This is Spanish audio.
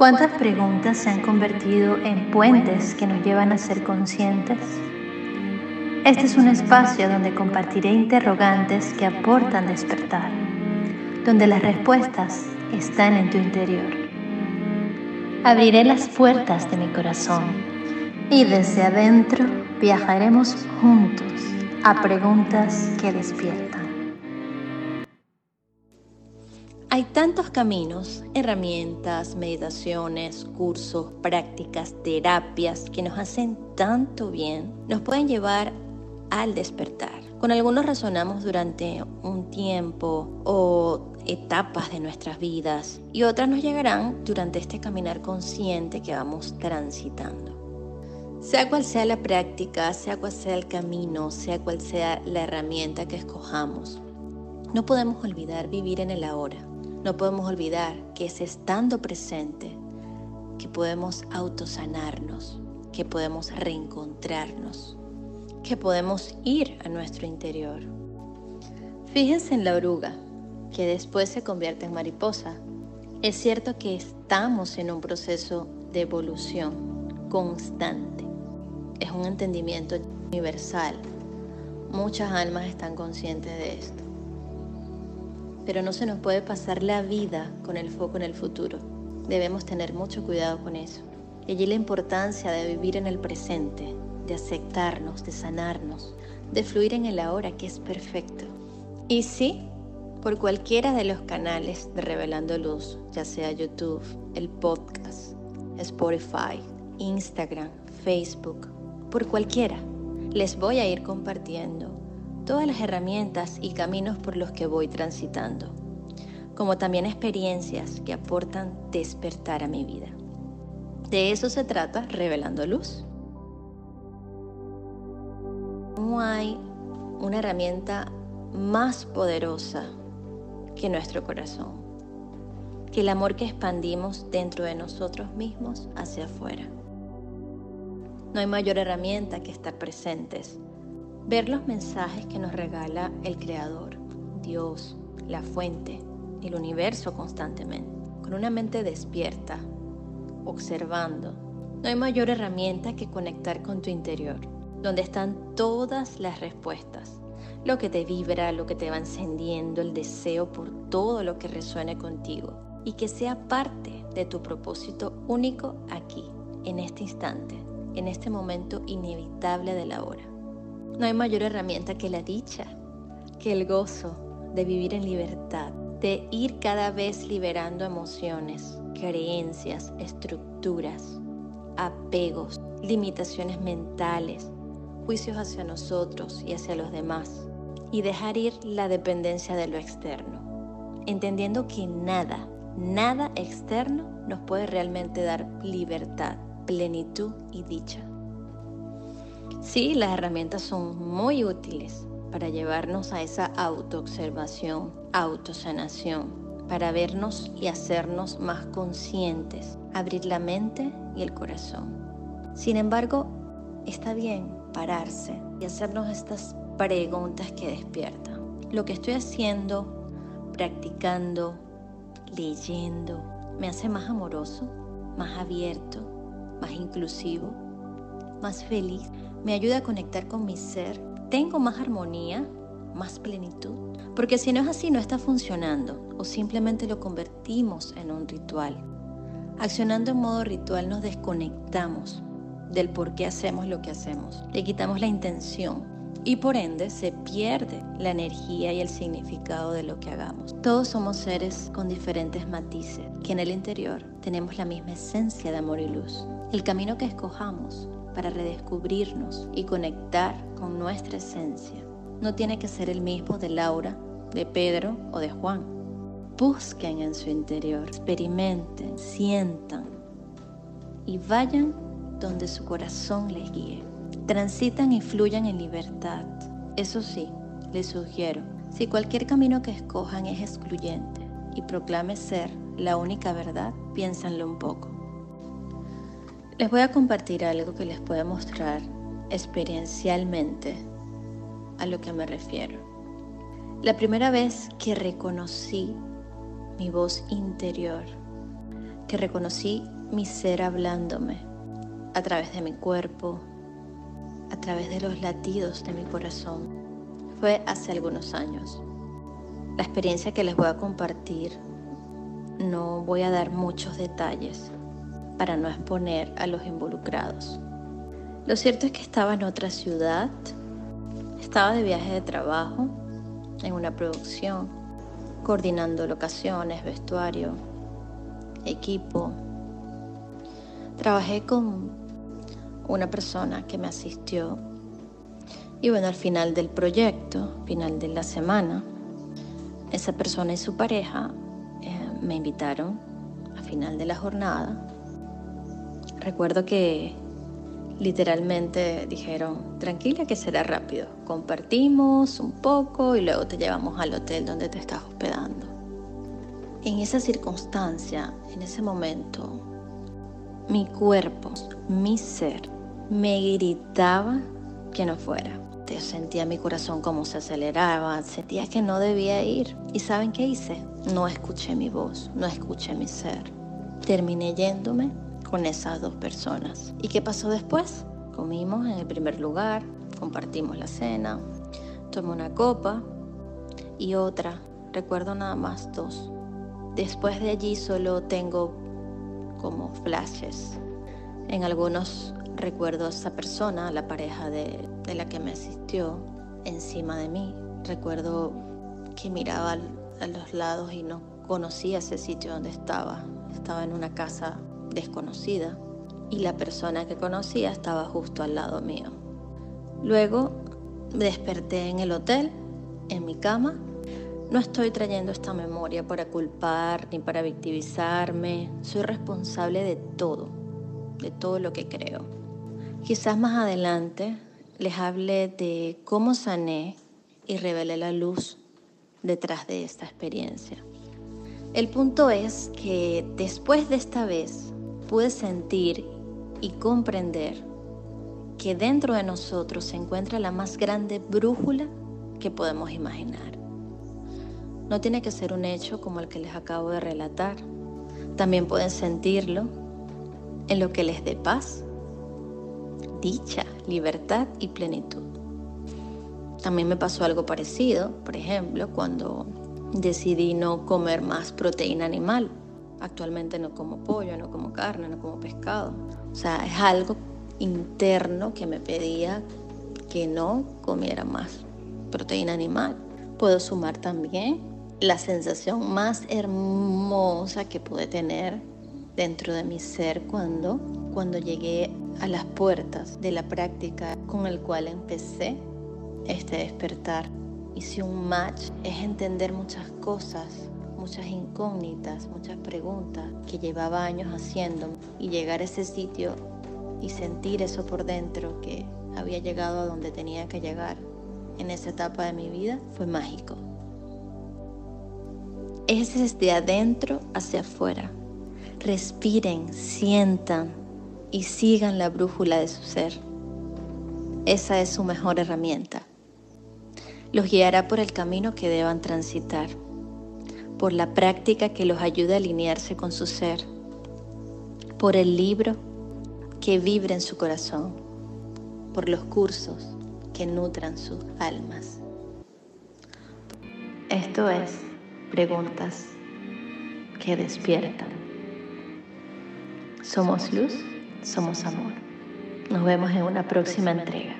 ¿Cuántas preguntas se han convertido en puentes que nos llevan a ser conscientes? Este es un espacio donde compartiré interrogantes que aportan despertar, donde las respuestas están en tu interior. Abriré las puertas de mi corazón y desde adentro viajaremos juntos a preguntas que despiertan. Hay tantos caminos, herramientas, meditaciones, cursos, prácticas, terapias que nos hacen tanto bien, nos pueden llevar al despertar. Con algunos razonamos durante un tiempo o etapas de nuestras vidas y otras nos llegarán durante este caminar consciente que vamos transitando. Sea cual sea la práctica, sea cual sea el camino, sea cual sea la herramienta que escojamos, no podemos olvidar vivir en el ahora no podemos olvidar que es estando presente que podemos autosanarnos, que podemos reencontrarnos, que podemos ir a nuestro interior. Fíjense en la oruga, que después se convierte en mariposa. Es cierto que estamos en un proceso de evolución constante. Es un entendimiento universal. Muchas almas están conscientes de esto pero no se nos puede pasar la vida con el foco en el futuro. Debemos tener mucho cuidado con eso. Y allí la importancia de vivir en el presente, de aceptarnos, de sanarnos, de fluir en el ahora que es perfecto. Y sí, por cualquiera de los canales de Revelando Luz, ya sea YouTube, el podcast, Spotify, Instagram, Facebook, por cualquiera, les voy a ir compartiendo todas las herramientas y caminos por los que voy transitando, como también experiencias que aportan despertar a mi vida. De eso se trata Revelando Luz. No hay una herramienta más poderosa que nuestro corazón, que el amor que expandimos dentro de nosotros mismos hacia afuera. No hay mayor herramienta que estar presentes Ver los mensajes que nos regala el Creador, Dios, la fuente, el universo constantemente, con una mente despierta, observando. No hay mayor herramienta que conectar con tu interior, donde están todas las respuestas, lo que te vibra, lo que te va encendiendo, el deseo por todo lo que resuene contigo y que sea parte de tu propósito único aquí, en este instante, en este momento inevitable de la hora. No hay mayor herramienta que la dicha, que el gozo de vivir en libertad, de ir cada vez liberando emociones, creencias, estructuras, apegos, limitaciones mentales, juicios hacia nosotros y hacia los demás, y dejar ir la dependencia de lo externo, entendiendo que nada, nada externo nos puede realmente dar libertad, plenitud y dicha. Sí, las herramientas son muy útiles para llevarnos a esa autoobservación, autosanación, para vernos y hacernos más conscientes, abrir la mente y el corazón. Sin embargo, está bien pararse y hacernos estas preguntas que despiertan. Lo que estoy haciendo, practicando, leyendo, me hace más amoroso, más abierto, más inclusivo, más feliz me ayuda a conectar con mi ser, tengo más armonía, más plenitud. Porque si no es así, no está funcionando o simplemente lo convertimos en un ritual. Accionando en modo ritual nos desconectamos del por qué hacemos lo que hacemos. Le quitamos la intención y por ende se pierde la energía y el significado de lo que hagamos. Todos somos seres con diferentes matices, que en el interior tenemos la misma esencia de amor y luz. El camino que escojamos para redescubrirnos y conectar con nuestra esencia. No tiene que ser el mismo de Laura, de Pedro o de Juan. Busquen en su interior, experimenten, sientan y vayan donde su corazón les guíe. Transitan y fluyan en libertad. Eso sí, les sugiero, si cualquier camino que escojan es excluyente y proclame ser la única verdad, piénsenlo un poco. Les voy a compartir algo que les pueda mostrar experiencialmente a lo que me refiero. La primera vez que reconocí mi voz interior, que reconocí mi ser hablándome a través de mi cuerpo, a través de los latidos de mi corazón. Fue hace algunos años. La experiencia que les voy a compartir, no voy a dar muchos detalles para no exponer a los involucrados. Lo cierto es que estaba en otra ciudad, estaba de viaje de trabajo, en una producción, coordinando locaciones, vestuario, equipo. Trabajé con una persona que me asistió y bueno, al final del proyecto, final de la semana, esa persona y su pareja eh, me invitaron a final de la jornada. Recuerdo que literalmente dijeron, tranquila que será rápido, compartimos un poco y luego te llevamos al hotel donde te estás hospedando. En esa circunstancia, en ese momento, mi cuerpo, mi ser, me gritaba que no fuera. Yo sentía mi corazón como se aceleraba, sentía que no debía ir. ¿Y saben qué hice? No escuché mi voz, no escuché mi ser. Terminé yéndome con esas dos personas. ¿Y qué pasó después? Comimos en el primer lugar, compartimos la cena, tomé una copa y otra, recuerdo nada más dos. Después de allí solo tengo como flashes. En algunos recuerdo a esa persona, la pareja de, de la que me asistió, encima de mí. Recuerdo que miraba a los lados y no conocía ese sitio donde estaba. Estaba en una casa desconocida y la persona que conocía estaba justo al lado mío. Luego desperté en el hotel, en mi cama. No estoy trayendo esta memoria para culpar ni para victimizarme. Soy responsable de todo, de todo lo que creo. Quizás más adelante les hable de cómo sané y revelé la luz detrás de esta experiencia. El punto es que después de esta vez pude sentir y comprender que dentro de nosotros se encuentra la más grande brújula que podemos imaginar. No tiene que ser un hecho como el que les acabo de relatar. También pueden sentirlo en lo que les dé paz, dicha, libertad y plenitud. También me pasó algo parecido, por ejemplo, cuando decidí no comer más proteína animal Actualmente no como pollo, no como carne, no como pescado. O sea, es algo interno que me pedía que no comiera más proteína animal. Puedo sumar también la sensación más hermosa que pude tener dentro de mi ser cuando, cuando llegué a las puertas de la práctica con el cual empecé este despertar. Hice un match, es entender muchas cosas muchas incógnitas, muchas preguntas que llevaba años haciendo y llegar a ese sitio y sentir eso por dentro que había llegado a donde tenía que llegar en esa etapa de mi vida fue mágico. Es desde adentro hacia afuera. Respiren, sientan y sigan la brújula de su ser. Esa es su mejor herramienta. Los guiará por el camino que deban transitar por la práctica que los ayude a alinearse con su ser, por el libro que vibre en su corazón, por los cursos que nutran sus almas. Esto es preguntas que despiertan. Somos luz, somos amor. Nos vemos en una próxima entrega.